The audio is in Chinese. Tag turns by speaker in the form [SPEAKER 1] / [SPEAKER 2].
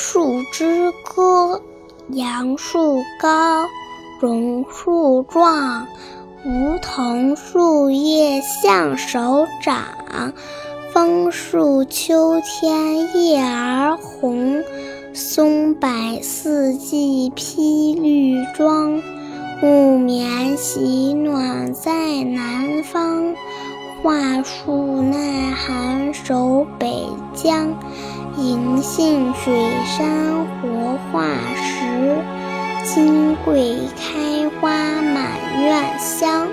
[SPEAKER 1] 树之歌，杨树高，榕树壮，梧桐树叶向手掌。枫树秋天叶儿红，松柏四季披绿装。木棉喜暖在南方，桦树耐寒守北疆。银杏水杉活化石，金桂开花满院香。